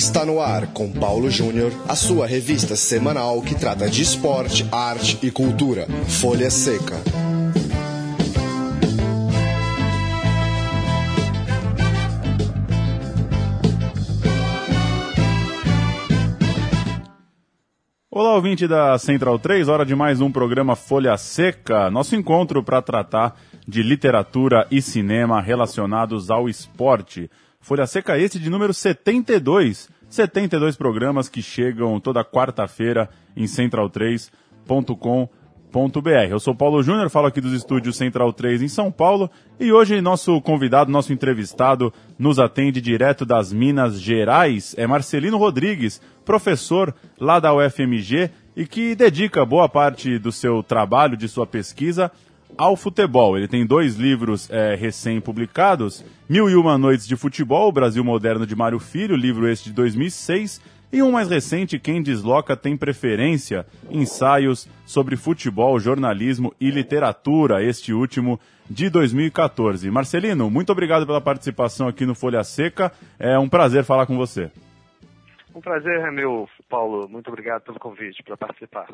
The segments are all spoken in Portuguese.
Está no ar com Paulo Júnior, a sua revista semanal que trata de esporte, arte e cultura. Folha Seca. Olá, ouvinte da Central 3, hora de mais um programa Folha Seca, nosso encontro para tratar de literatura e cinema relacionados ao esporte. Folha Seca esse de número 72, 72 programas que chegam toda quarta-feira em central3.com.br. Eu sou Paulo Júnior, falo aqui dos estúdios Central 3 em São Paulo e hoje nosso convidado, nosso entrevistado nos atende direto das Minas Gerais, é Marcelino Rodrigues, professor lá da UFMG e que dedica boa parte do seu trabalho, de sua pesquisa ao futebol. Ele tem dois livros é, recém-publicados: Mil e Uma Noites de Futebol, o Brasil Moderno de Mário Filho, livro este de 2006, e um mais recente, Quem Desloca Tem Preferência, ensaios sobre futebol, jornalismo e literatura, este último de 2014. Marcelino, muito obrigado pela participação aqui no Folha Seca, é um prazer falar com você. Um prazer meu, Paulo. Muito obrigado pelo convite para participar.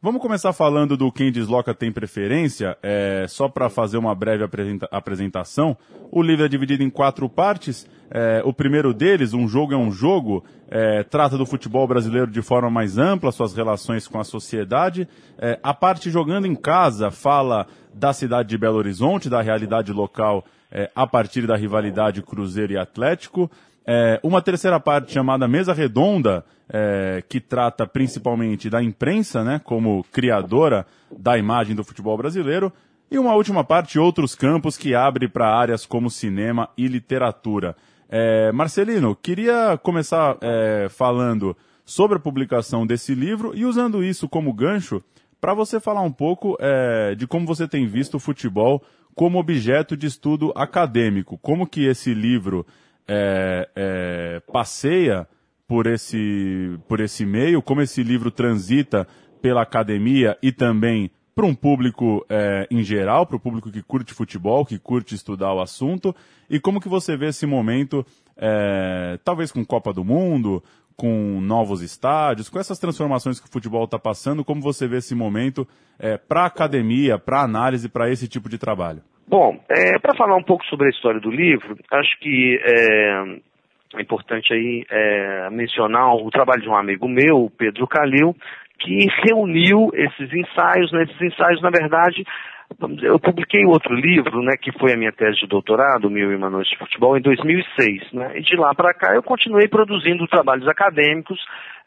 Vamos começar falando do Quem Desloca Tem Preferência. É, só para fazer uma breve apresenta apresentação, o livro é dividido em quatro partes. É, o primeiro deles, Um Jogo é um Jogo, é, trata do futebol brasileiro de forma mais ampla, suas relações com a sociedade. É, a parte Jogando em Casa fala da cidade de Belo Horizonte, da realidade local é, a partir da rivalidade Cruzeiro e Atlético. É, uma terceira parte chamada Mesa Redonda, é, que trata principalmente da imprensa, né, como criadora da imagem do futebol brasileiro. E uma última parte, outros campos, que abre para áreas como cinema e literatura. É, Marcelino, queria começar é, falando sobre a publicação desse livro e usando isso como gancho para você falar um pouco é, de como você tem visto o futebol como objeto de estudo acadêmico. Como que esse livro é, é, passeia por esse, por esse meio, como esse livro transita pela academia e também para um público é, em geral, para o público que curte futebol, que curte estudar o assunto, e como que você vê esse momento, é, talvez com Copa do Mundo, com novos estádios, com essas transformações que o futebol está passando, como você vê esse momento é, para a academia, para análise, para esse tipo de trabalho? Bom, é, para falar um pouco sobre a história do livro, acho que é, é importante aí é, mencionar o trabalho de um amigo meu, Pedro Calil, que reuniu esses ensaios. Né, esses ensaios, na verdade, eu publiquei outro livro, né, que foi a minha tese de doutorado, Mil e Noites de Futebol, em 2006. Né, e de lá para cá eu continuei produzindo trabalhos acadêmicos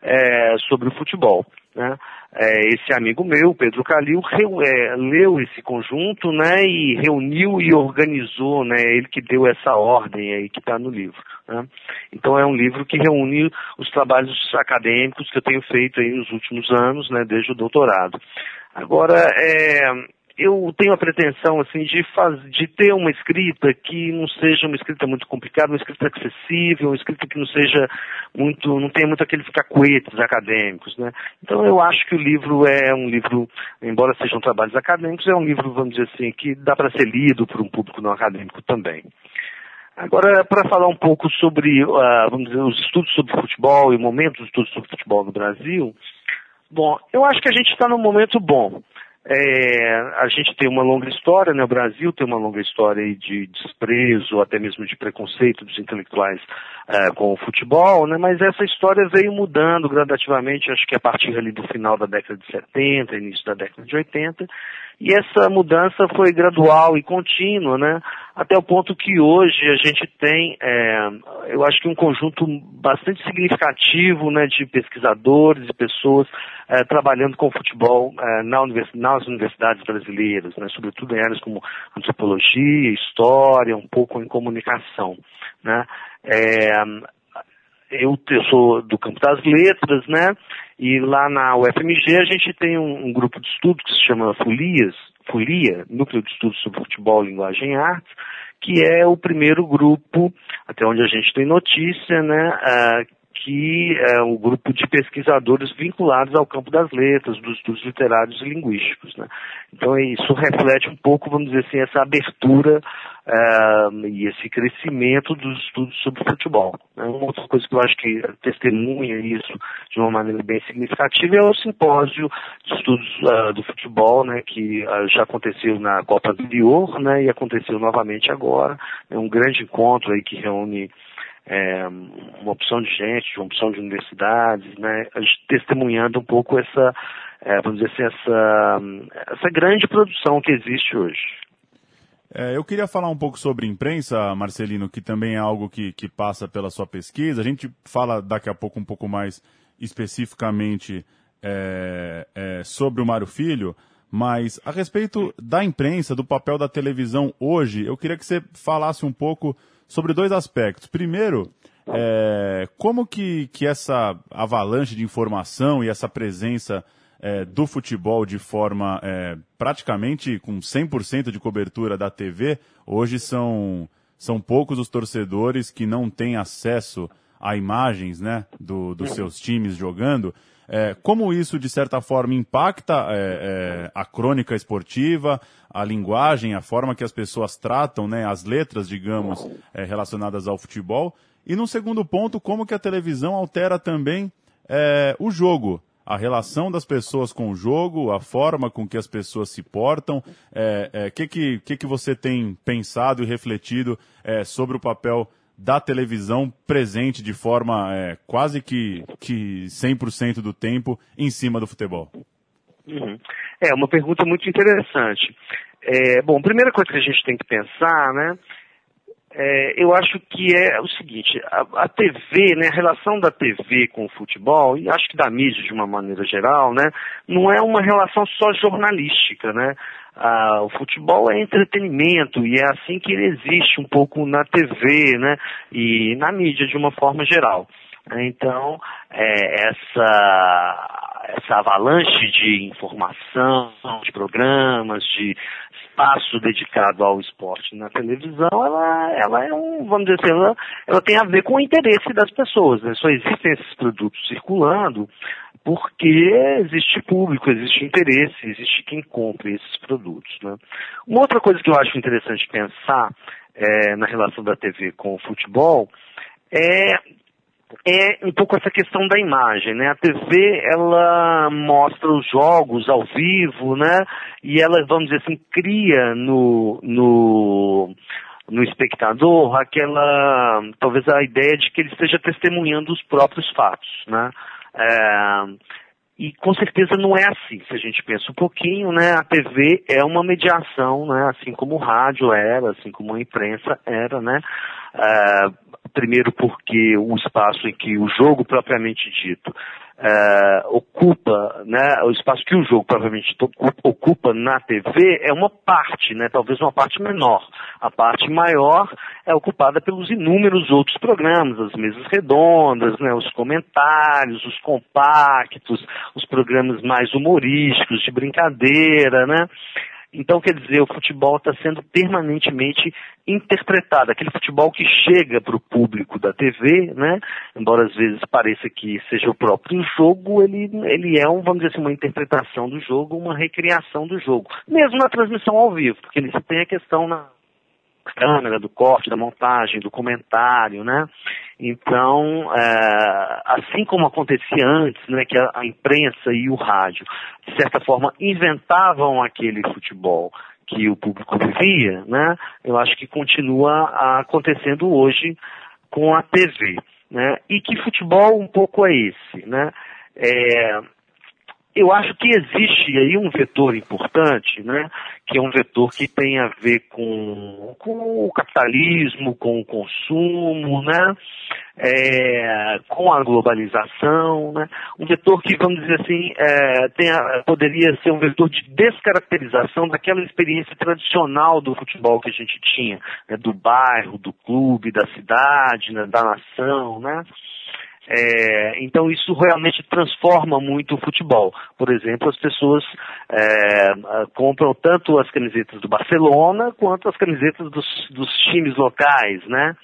é, sobre o futebol. Né é, esse amigo meu, Pedro Calil, reu, é, leu esse conjunto, né, e reuniu e organizou, né, ele que deu essa ordem aí que está no livro. Né? Então é um livro que reúne os trabalhos acadêmicos que eu tenho feito aí nos últimos anos, né, desde o doutorado. Agora, é, eu tenho a pretensão assim de, faz, de ter uma escrita que não seja uma escrita muito complicada, uma escrita acessível, uma escrita que não seja muito, não tenha muito aqueles cacuetes acadêmicos, né? Então eu acho que o livro é um livro, embora sejam trabalhos acadêmicos, é um livro, vamos dizer assim, que dá para ser lido por um público não acadêmico também. Agora, para falar um pouco sobre, uh, vamos dizer, os estudos sobre futebol e o momento dos estudos sobre futebol no Brasil, bom, eu acho que a gente está num momento bom. É, a gente tem uma longa história, né? O Brasil tem uma longa história de desprezo, até mesmo de preconceito dos intelectuais é, com o futebol, né? Mas essa história veio mudando gradativamente, acho que a partir ali do final da década de 70, início da década de 80, e essa mudança foi gradual e contínua, né? Até o ponto que hoje a gente tem, é, eu acho que um conjunto bastante significativo, né, de pesquisadores e pessoas é, trabalhando com futebol é, na univers, nas universidades brasileiras, né? Sobretudo em áreas como antropologia, história, um pouco em comunicação, né? Eu, eu sou do campo das letras, né? E lá na UFMG a gente tem um, um grupo de estudo que se chama Folias, Folia, Núcleo de Estudos sobre Futebol, Linguagem e Artes, que é o primeiro grupo, até onde a gente tem notícia, né, uh, que é o grupo de pesquisadores vinculados ao campo das letras, dos literários e linguísticos. Né? Então isso reflete um pouco, vamos dizer assim, essa abertura uh, e esse crescimento dos estudos sobre futebol. Né? Uma outra coisa que eu acho que testemunha isso de uma maneira bem significativa é o simpósio de estudos uh, do futebol, né, que uh, já aconteceu na Copa anterior né, e aconteceu novamente agora. É um grande encontro aí que reúne é, uma opção de gente, uma opção de universidades, né, testemunhando um pouco essa, é, vamos dizer assim, essa, essa grande produção que existe hoje. É, eu queria falar um pouco sobre imprensa, Marcelino, que também é algo que, que passa pela sua pesquisa. A gente fala daqui a pouco um pouco mais especificamente é, é, sobre o Mário Filho, mas a respeito da imprensa, do papel da televisão hoje, eu queria que você falasse um pouco sobre dois aspectos. Primeiro, é, como que, que essa avalanche de informação e essa presença é, do futebol de forma é, praticamente com 100% de cobertura da TV. Hoje são, são poucos os torcedores que não têm acesso a imagens né, do, dos seus times jogando. É, como isso, de certa forma, impacta é, é, a crônica esportiva, a linguagem, a forma que as pessoas tratam, né, as letras, digamos, é, relacionadas ao futebol. E no segundo ponto, como que a televisão altera também é, o jogo a relação das pessoas com o jogo, a forma com que as pessoas se portam. O é, que, que, que, que você tem pensado e refletido sobre o papel da televisão presente de forma é, quase que, que 100% do tempo em cima do futebol? Uhum. É uma pergunta muito interessante. É, bom, primeira coisa que a gente tem que pensar, né, é, eu acho que é o seguinte, a, a, TV, né, a relação da TV com o futebol, e acho que da mídia de uma maneira geral, né, não é uma relação só jornalística, né? Ah, o futebol é entretenimento e é assim que ele existe um pouco na TV, né, e na mídia de uma forma geral. Então, é, essa essa avalanche de informação, de programas, de espaço dedicado ao esporte na televisão, ela, ela é um, vamos dizer assim, ela, ela tem a ver com o interesse das pessoas. Né? Só existem esses produtos circulando porque existe público, existe interesse, existe quem compre esses produtos. Né? Uma outra coisa que eu acho interessante pensar é, na relação da TV com o futebol é é um pouco essa questão da imagem, né? A TV, ela mostra os jogos ao vivo, né? E ela, vamos dizer assim, cria no, no, no espectador aquela, talvez a ideia de que ele esteja testemunhando os próprios fatos, né? É, e com certeza não é assim. Se a gente pensa um pouquinho, né, a TV é uma mediação, né, assim como o rádio era, assim como a imprensa era, né. É, primeiro porque o espaço em que o jogo propriamente dito é, ocupa, o espaço que o jogo provavelmente ocupa na TV é uma parte, né, talvez uma parte menor. A parte maior é ocupada pelos inúmeros outros programas, as mesas redondas, né, os comentários, os compactos, os programas mais humorísticos, de brincadeira, né. Então, quer dizer, o futebol está sendo permanentemente interpretado. Aquele futebol que chega para o público da TV, né? Embora às vezes pareça que seja o próprio jogo, ele, ele é, um, vamos dizer assim, uma interpretação do jogo, uma recriação do jogo. Mesmo na transmissão ao vivo, porque ele tem a questão na câmera, do corte, da montagem, do comentário, né? Então, é, assim como acontecia antes, né, que a, a, imprensa e o rádio, de certa forma, inventavam aquele futebol que o público vivia, né? Eu acho que continua acontecendo hoje com a TV, né? E que futebol um pouco é esse, né? É, eu acho que existe aí um vetor importante, né, que é um vetor que tem a ver com, com o capitalismo, com o consumo, né, é, com a globalização, né, um vetor que, vamos dizer assim, é, poderia ser um vetor de descaracterização daquela experiência tradicional do futebol que a gente tinha, né, do bairro, do clube, da cidade, né, da nação, né, é, então isso realmente transforma muito o futebol. Por exemplo, as pessoas é, compram tanto as camisetas do Barcelona quanto as camisetas dos, dos times locais, né?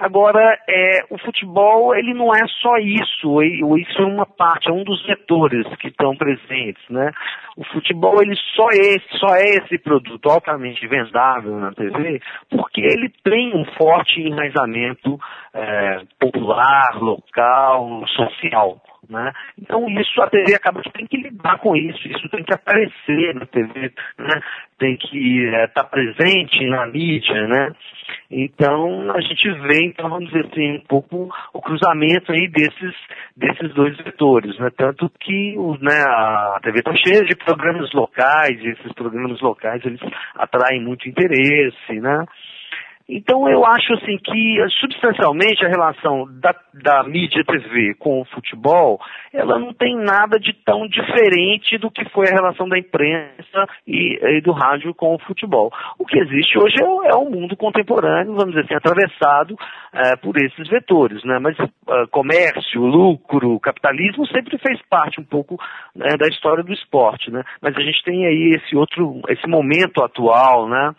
Agora, é, o futebol, ele não é só isso, isso é uma parte, é um dos vetores que estão presentes, né? O futebol, ele só é, só é esse produto altamente vendável na TV, porque ele tem um forte enraizamento é, popular, local, social. Né? Então isso a TV acaba que tem que lidar com isso, isso tem que aparecer na TV, né? tem que estar é, tá presente na mídia, né? Então a gente vê, então vamos dizer assim, um pouco o cruzamento aí desses, desses dois vetores, né? Tanto que né, a TV está cheia de programas locais, e esses programas locais eles atraem muito interesse, né? Então eu acho assim que substancialmente a relação da, da mídia TV com o futebol, ela não tem nada de tão diferente do que foi a relação da imprensa e, e do rádio com o futebol. O que existe hoje é é o mundo contemporâneo, vamos dizer assim, atravessado é, por esses vetores, né? Mas uh, comércio, lucro, capitalismo sempre fez parte um pouco né, da história do esporte, né? Mas a gente tem aí esse outro, esse momento atual, né?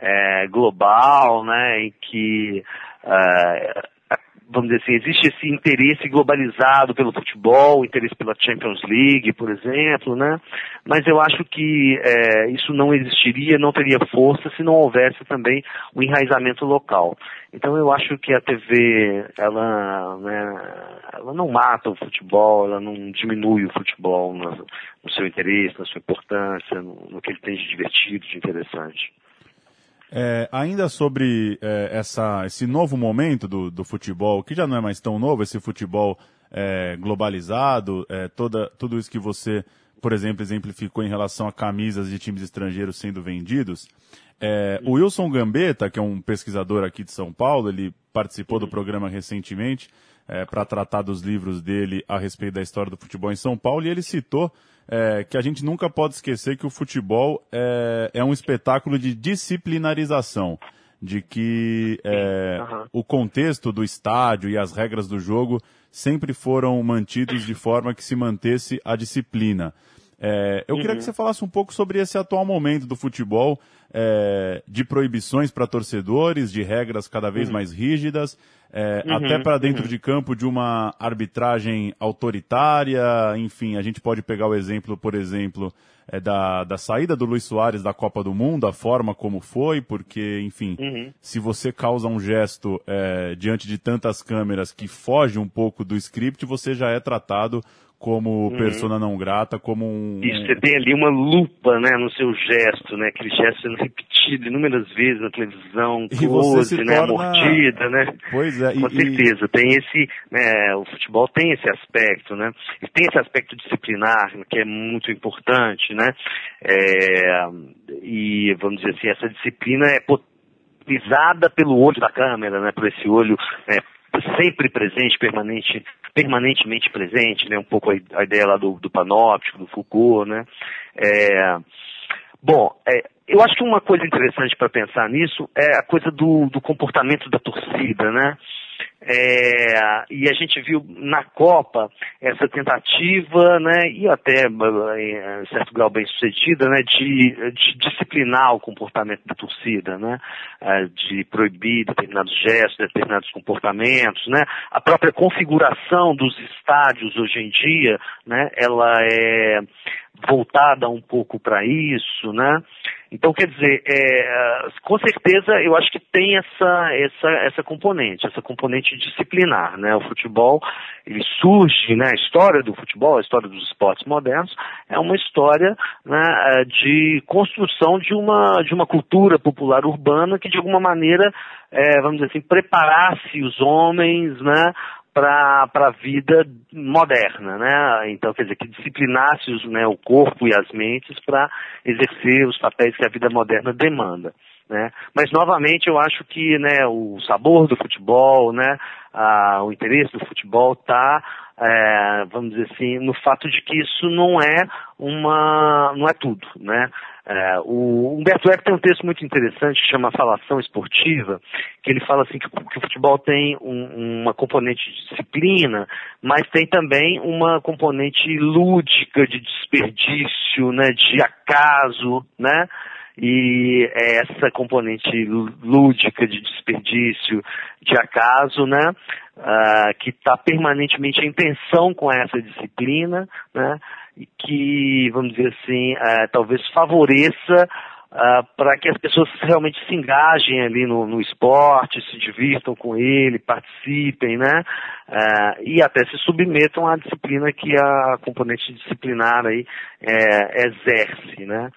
É, global, né, em que, é, vamos dizer assim, existe esse interesse globalizado pelo futebol, interesse pela Champions League, por exemplo, né, mas eu acho que é, isso não existiria, não teria força se não houvesse também o enraizamento local. Então eu acho que a TV, ela, né, ela não mata o futebol, ela não diminui o futebol no, no seu interesse, na sua importância, no, no que ele tem de divertido, de interessante. É, ainda sobre é, essa, esse novo momento do, do, futebol, que já não é mais tão novo, esse futebol é, globalizado, é, toda, tudo isso que você, por exemplo, exemplificou em relação a camisas de times estrangeiros sendo vendidos. É, o Wilson Gambetta, que é um pesquisador aqui de São Paulo, ele participou do programa recentemente é, para tratar dos livros dele a respeito da história do futebol em São Paulo, e ele citou é, que a gente nunca pode esquecer que o futebol é, é um espetáculo de disciplinarização, de que é, uhum. o contexto do estádio e as regras do jogo sempre foram mantidos de forma que se mantesse a disciplina. É, eu uhum. queria que você falasse um pouco sobre esse atual momento do futebol, é, de proibições para torcedores, de regras cada vez uhum. mais rígidas, é, uhum, até para dentro uhum. de campo de uma arbitragem autoritária, enfim, a gente pode pegar o exemplo, por exemplo, é, da, da saída do Luiz Soares da Copa do Mundo, a forma como foi, porque, enfim, uhum. se você causa um gesto é, diante de tantas câmeras que foge um pouco do script, você já é tratado como uhum. persona não grata, como um... Isso, você tem ali uma lupa, né, no seu gesto, né, aquele gesto sendo repetido inúmeras vezes na televisão, close, né, torna... mordida, né? Pois é. Com e, certeza, tem esse, né, o futebol tem esse aspecto, né, e tem esse aspecto disciplinar, que é muito importante, né, é, e vamos dizer assim, essa disciplina é pisada pelo olho da câmera, né, por esse olho né, sempre presente, permanente, permanentemente presente, né? Um pouco a, a ideia lá do, do panóptico, do Foucault, né? É, bom, é, eu acho que uma coisa interessante para pensar nisso é a coisa do, do comportamento da torcida, né? É, e a gente viu na Copa essa tentativa, né, e até em certo grau bem sucedida, né, de, de disciplinar o comportamento da torcida, né, é, de proibir determinados gestos, determinados comportamentos, né, a própria configuração dos estádios hoje em dia, né, ela é voltada um pouco para isso, né? Então, quer dizer, é, com certeza eu acho que tem essa, essa, essa componente, essa componente disciplinar, né? O futebol, ele surge, né? A história do futebol, a história dos esportes modernos, é uma história né, de construção de uma, de uma cultura popular urbana que, de alguma maneira, é, vamos dizer assim, preparasse os homens, né? Para a vida moderna, né? Então, quer dizer, que disciplinasse os, né, o corpo e as mentes para exercer os papéis que a vida moderna demanda. Né? Mas novamente eu acho que né, o sabor do futebol, né, a, o interesse do futebol está, é, vamos dizer assim, no fato de que isso não é uma, não é tudo, né? É, o Humberto Eco tem um texto muito interessante que chama Falação Esportiva, que ele fala assim que, que o futebol tem um, uma componente de disciplina, mas tem também uma componente lúdica de desperdício, né, de acaso, né? E é essa componente lúdica de desperdício, de acaso, né? Uh, que está permanentemente em tensão com essa disciplina, né? Que, vamos dizer assim, uh, talvez favoreça uh, para que as pessoas realmente se engajem ali no, no, esporte, se divirtam com ele, participem, né? Uh, e até se submetam à disciplina que a componente disciplinar aí exerce, né?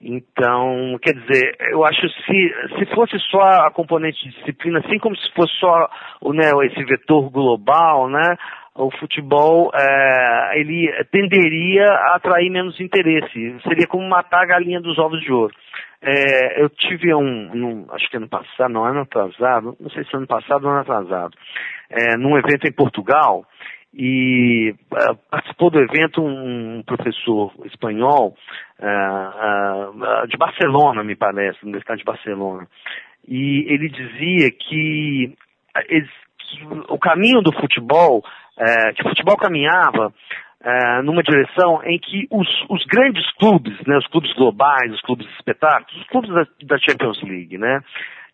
Então, quer dizer, eu acho se, se fosse só a componente de disciplina, assim como se fosse só né, esse vetor global, né, o futebol é, ele tenderia a atrair menos interesse. Seria como matar a galinha dos ovos de ouro. É, eu tive um, um, acho que ano passado, não ano atrasado, não sei se ano passado ou ano atrasado, é, num evento em Portugal, e uh, participou do evento um, professor espanhol uh, uh, de Barcelona, me parece, Universidade de Barcelona. E ele dizia que o caminho do futebol, que o futebol caminhava numa direção em que os, os, grandes clubes, né, os clubes globais, os clubes espetáculos, os clubes da, da Champions League, né,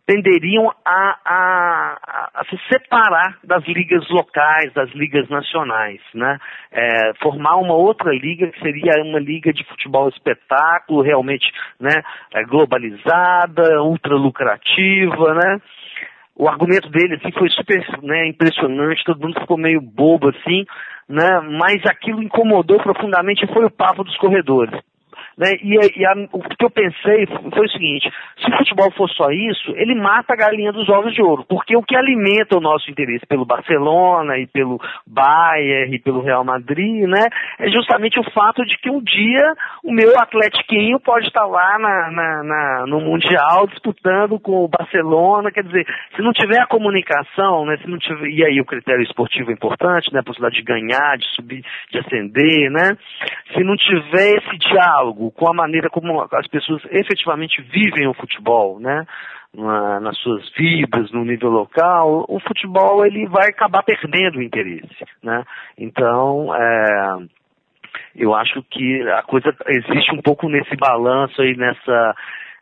tenderiam a, a, a, se separar das ligas locais, das ligas nacionais, né? É, formar uma outra liga que seria uma liga de futebol espetáculo, realmente né, é, globalizada, ultra lucrativa, né? O argumento dele assim, foi super né, impressionante, todo mundo ficou meio bobo assim, né? Mas aquilo incomodou profundamente e foi o papo dos corredores. Né? E, e a, o que eu pensei foi o seguinte: se o futebol for só isso, ele mata a galinha dos ovos de ouro, porque o que alimenta o nosso interesse pelo Barcelona e pelo Bayern e pelo Real Madrid, né, é justamente o fato de que um dia o meu atletiquinho pode estar lá na, na, na, no Mundial disputando com o Barcelona, quer dizer, se não tiver a comunicação, né, se não tiver, e aí o critério esportivo é importante, né, a possibilidade de ganhar, de subir, de ascender, né, se não tiver esse diálogo com a maneira como as pessoas efetivamente vivem o futebol, né? Na, nas suas vidas, no nível local, o futebol ele vai acabar perdendo o interesse, né? Então, é, eu acho que a coisa existe um pouco nesse balanço aí, nessa,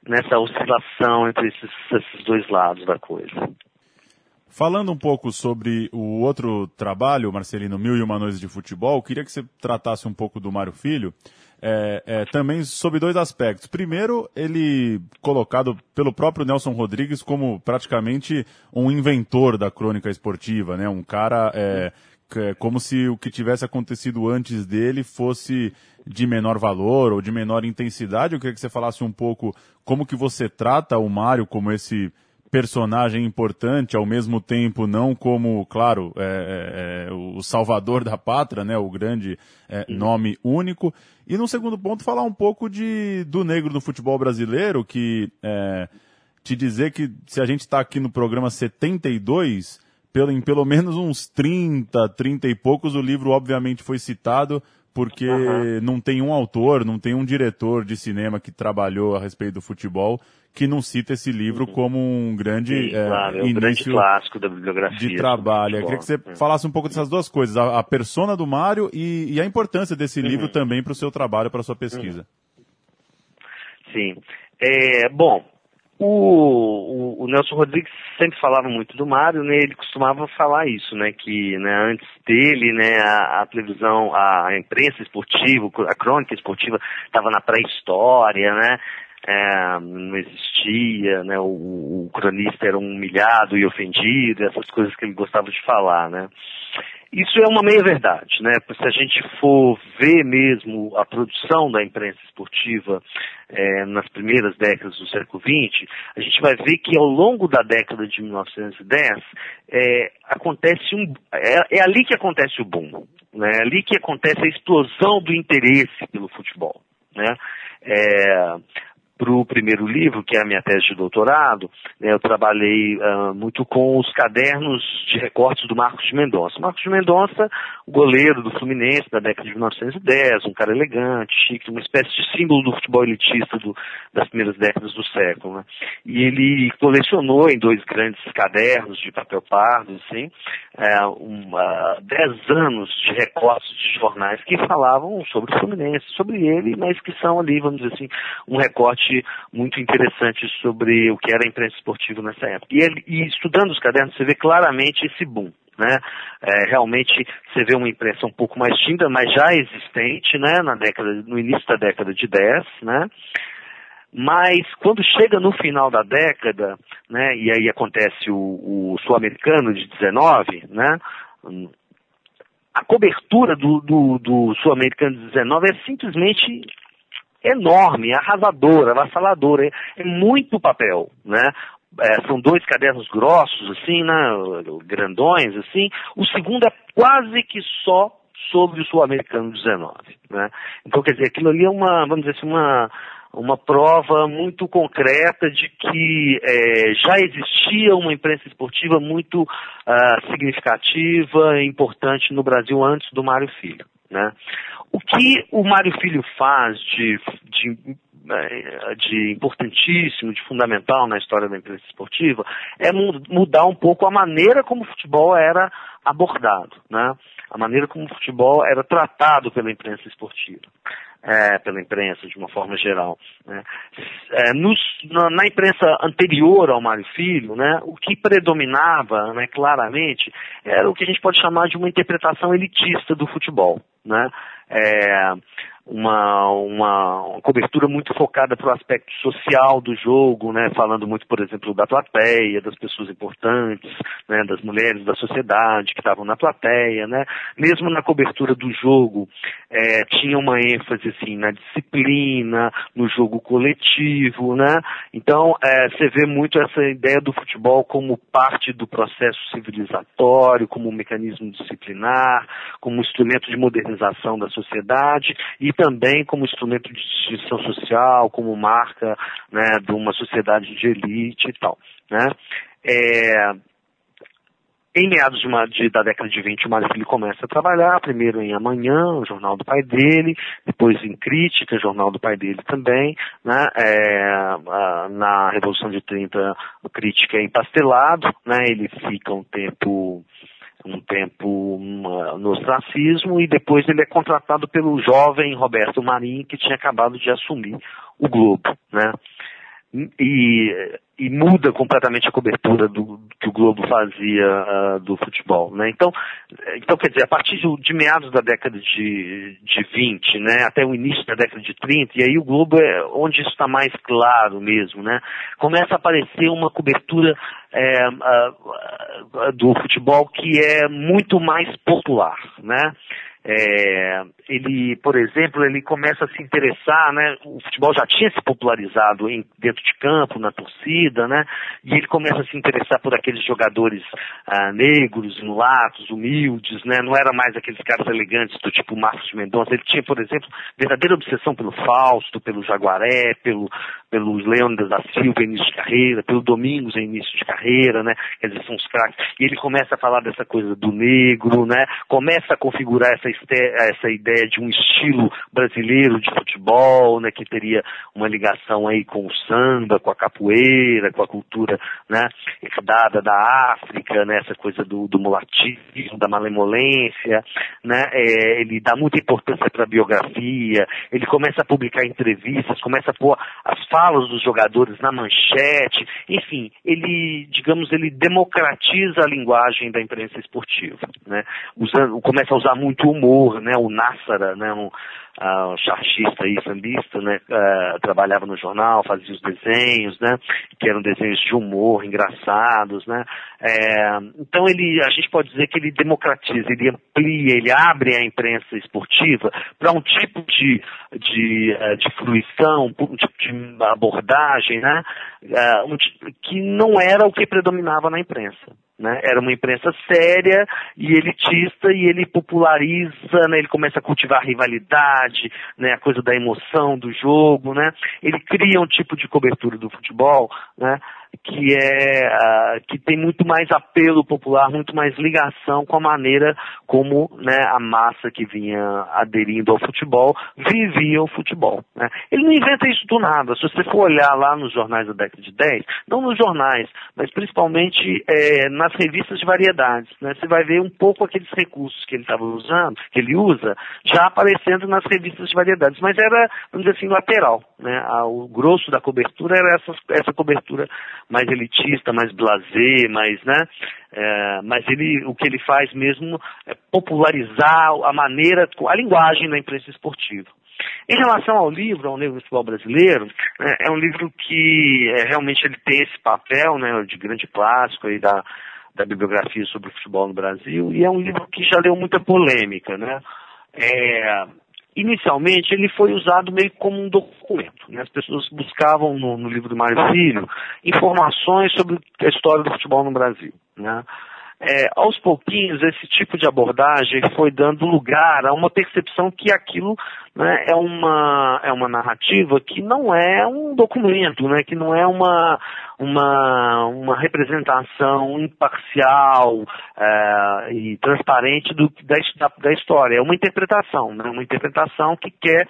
nessa oscilação entre esses, esses dois lados da coisa. Falando um pouco sobre o outro trabalho, Marcelino, Mil e Uma Noites de Futebol, queria que você tratasse um pouco do Mário Filho, é, é, também sob dois aspectos. Primeiro, ele colocado pelo próprio Nelson Rodrigues como praticamente um inventor da crônica esportiva, né? Um cara é, é, como se o que tivesse acontecido antes dele fosse de menor valor ou de menor intensidade. Eu queria que você falasse um pouco como que você trata o Mário como esse personagem importante, ao mesmo tempo não como, claro, é, é, é o salvador da pátria, né, o grande é, nome único. E no segundo ponto, falar um pouco de, do negro no futebol brasileiro, que é, te dizer que se a gente está aqui no programa 72, pelo, em pelo menos uns 30, 30 e poucos, o livro obviamente foi citado, porque uhum. não tem um autor, não tem um diretor de cinema que trabalhou a respeito do futebol que não cita esse livro uhum. como um grande, Sim, é, claro, é um grande clássico da bibliografia de trabalho. Eu queria que você é. falasse um pouco dessas duas coisas, a, a persona do Mário e, e, a importância desse uhum. livro também para o seu trabalho, para a sua pesquisa. Uhum. Sim. É, bom, o, o, o, Nelson Rodrigues sempre falava muito do Mário, né? Ele costumava falar isso, né? Que né, antes dele, né, a, a televisão, a, a imprensa esportiva, a crônica esportiva estava na pré-história, né? é, não existia, né, o, o, cronista era humilhado e ofendido, essas coisas que ele gostava de falar, né. Isso é uma meia-verdade, né, se a gente for ver mesmo a produção da imprensa esportiva é, nas primeiras décadas do século XX, a gente vai ver que ao longo da década de 1910, é, acontece um, é, é ali que acontece o boom, né, é ali que acontece a explosão do interesse pelo futebol, né, é, para o primeiro livro, que é a minha tese de doutorado, né, eu trabalhei uh, muito com os cadernos de recortes do Marcos de Mendonça. Marcos de Mendonça, goleiro do Fluminense da década de 1910, um cara elegante, chique, uma espécie de símbolo do futebol elitista do, das primeiras décadas do século. Né? E ele colecionou em dois grandes cadernos de papel pardo, assim, é, um, uh, dez anos de recortes de jornais que falavam sobre o Fluminense, sobre ele, mas que são ali, vamos dizer assim, um recorte muito interessantes sobre o que era a imprensa esportiva nessa época. E, ele, e estudando os cadernos, você vê claramente esse boom. Né? É, realmente você vê uma imprensa um pouco mais tímida, mas já existente, né? Na década, no início da década de 10, né? Mas quando chega no final da década, né, e aí acontece o, o sul-americano de 19, né, a cobertura do, do, do sul-americano de 19 é simplesmente enorme, arrasadora, avassaladora, é, muito papel, né? É, são dois cadernos grossos, assim, né, grandões, assim. O segundo é quase que só sobre o sul-americano 19, né? Então, quer dizer, aquilo ali é uma, vamos dizer assim, uma, uma prova muito concreta de que é, já existia uma imprensa esportiva muito uh, significativa e importante no Brasil antes do Mário Filho. Né? O que o Mário Filho faz de, de, é, de importantíssimo, de fundamental na história da imprensa esportiva, é mudar um pouco a maneira como o futebol era abordado, né? a maneira como o futebol era tratado pela imprensa esportiva é, pela imprensa de uma forma geral. Né? É, nos, na, na, imprensa anterior ao Mário Filho, né, o que predominava né, claramente era o que a gente pode chamar de uma interpretação elitista do futebol. Né? É, uma, uma, cobertura muito focada para o aspecto social do jogo, né, falando muito, por exemplo, da plateia, das pessoas importantes, né, das mulheres da sociedade que estavam na plateia, né, mesmo na cobertura do jogo, é, tinha uma ênfase assim na disciplina, no jogo coletivo, né, então é, você vê muito essa ideia do futebol como parte do processo civilizatório, como um mecanismo disciplinar, como um instrumento de modernização da sociedade e também como instrumento de distinção social, como marca né, de uma sociedade de elite e tal. Né? É, em meados de uma, de, da década de 20, o Mário Filho começa a trabalhar, primeiro em Amanhã, o jornal do pai dele, depois em Crítica, jornal do pai dele também, né? É, na Revolução de 30, o Crítica é empastelado, né? ele fica um tempo um tempo no ostracismo e depois ele é contratado pelo jovem Roberto Marinho que tinha acabado de assumir o Globo, né? E, e muda completamente a cobertura do que o Globo fazia uh, do futebol, né? Então, então, quer dizer, a partir de, de, meados da década de, de 20, né, até o início da década de 30, e aí o Globo é onde isso está mais claro mesmo, né? Começa a aparecer uma cobertura é, uh, uh, do futebol que é muito mais popular, né? É, ele, por exemplo, ele começa a se interessar, né? O futebol já tinha se popularizado em, dentro de campo, na torcida, né? E ele começa a se interessar por aqueles jogadores ah, negros, mulatos, humildes, né? Não era mais aqueles caras elegantes do tipo Marcos Mendonça. Ele tinha, por exemplo, verdadeira obsessão pelo Fausto, pelo Jaguaré, pelo, pelo Leônidas da Silva início de carreira, pelo Domingos início de carreira, né? Quer dizer, são os craques. E ele começa a falar dessa coisa do negro, né? Começa a configurar essa essa ideia de um estilo brasileiro de futebol, né, que teria uma ligação aí com o samba, com a capoeira, com a cultura, né, herdada da África, né, essa coisa do, do mulatismo, da malemolência, né, é, ele dá muita importância para a biografia, ele começa a publicar entrevistas, começa a pôr as falas dos jogadores na manchete, enfim, ele, digamos, ele democratiza a linguagem da imprensa esportiva, né, usando, começa a usar muito humor, né, o Nassara, né, um, uh, um chartista e sambista, né, uh, trabalhava no jornal, fazia os desenhos, né, que eram desenhos de humor, engraçados, né, é, então ele, a gente pode dizer que ele democratiza, ele amplia, ele abre a imprensa esportiva para um tipo de, de, uh, de fruição, um tipo de abordagem, né, um, que não era o que predominava na imprensa. Né? Era uma imprensa séria e elitista e ele populariza, né? ele começa a cultivar a rivalidade, né? a coisa da emoção do jogo, né? ele cria um tipo de cobertura do futebol né? Que é uh, que tem muito mais apelo popular, muito mais ligação com a maneira como né, a massa que vinha aderindo ao futebol vivia o futebol. Né? Ele não inventa isso do nada. Se você for olhar lá nos jornais da década de 10, não nos jornais, mas principalmente é, nas revistas de variedades, né? você vai ver um pouco aqueles recursos que ele estava usando, que ele usa, já aparecendo nas revistas de variedades. Mas era, vamos dizer assim, lateral. Né? O grosso da cobertura era essa, essa cobertura mais elitista, mais blazer, mais, né? É, mas ele, o que ele faz mesmo é popularizar a maneira, a linguagem da imprensa esportiva. Em relação ao livro, ao livro futebol brasileiro, né, é um livro que é, realmente ele tem esse papel né, de grande clássico aí da, da bibliografia sobre o futebol no Brasil, e é um livro que já deu muita polêmica. Né? É, inicialmente ele foi usado meio como um documento. Né? As pessoas buscavam no, no, livro do Mário Filho informações sobre a história do futebol no Brasil. Né? É, aos pouquinhos, esse tipo de abordagem foi dando lugar a uma percepção que aquilo né, é, uma, é uma narrativa que não é um documento, né, que não é uma, uma, uma representação imparcial é, e transparente do, da, da, história. É uma interpretação, né, uma interpretação que quer,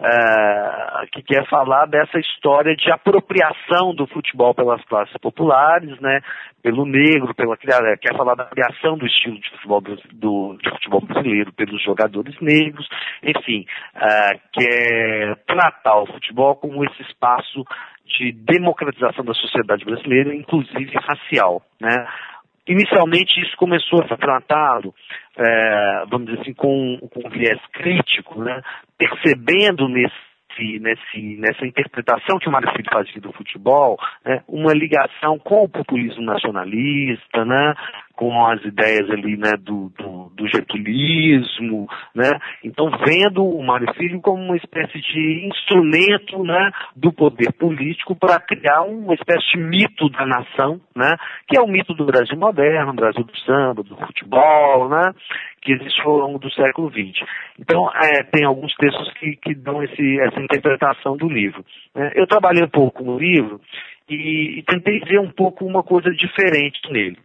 é, que quer falar dessa história de apropriação do futebol pelas classes populares, né, pelo negro, pela, quer falar da criação do estilo de futebol, do, de futebol brasileiro pelos jogadores negros, enfim, uh, quer tratar o futebol como esse espaço de democratização da sociedade brasileira, inclusive racial. Né? Inicialmente isso começou a ser tratado, é, vamos dizer assim, com, com viés crítico, né? percebendo nesse nesse, nessa interpretação que o Mário Filho fazia do futebol, né, uma ligação com o populismo nacionalista, né, com as ideias ali, né, do, do, do getulismo, né? Então, vendo o Mário como uma espécie de instrumento, né, do poder político para criar uma espécie de mito da nação, né? Que é o mito do Brasil moderno, Brasil do samba, do futebol, né? Que existiu ao longo do século XX. Então, é, tem alguns textos que, que dão esse, essa interpretação do livro. Né? Eu trabalhei um pouco no livro e, e tentei ver um pouco uma coisa diferente nele.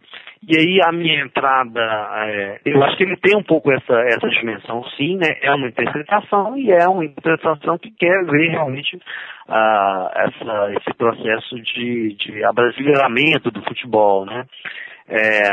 E aí a minha entrada, é, eu acho que ele tem um pouco essa, essa dimensão, sim, né? É uma interpretação e é uma interpretação que quer ver realmente uh, essa, esse processo de, de abrasileiramento do futebol, né? É,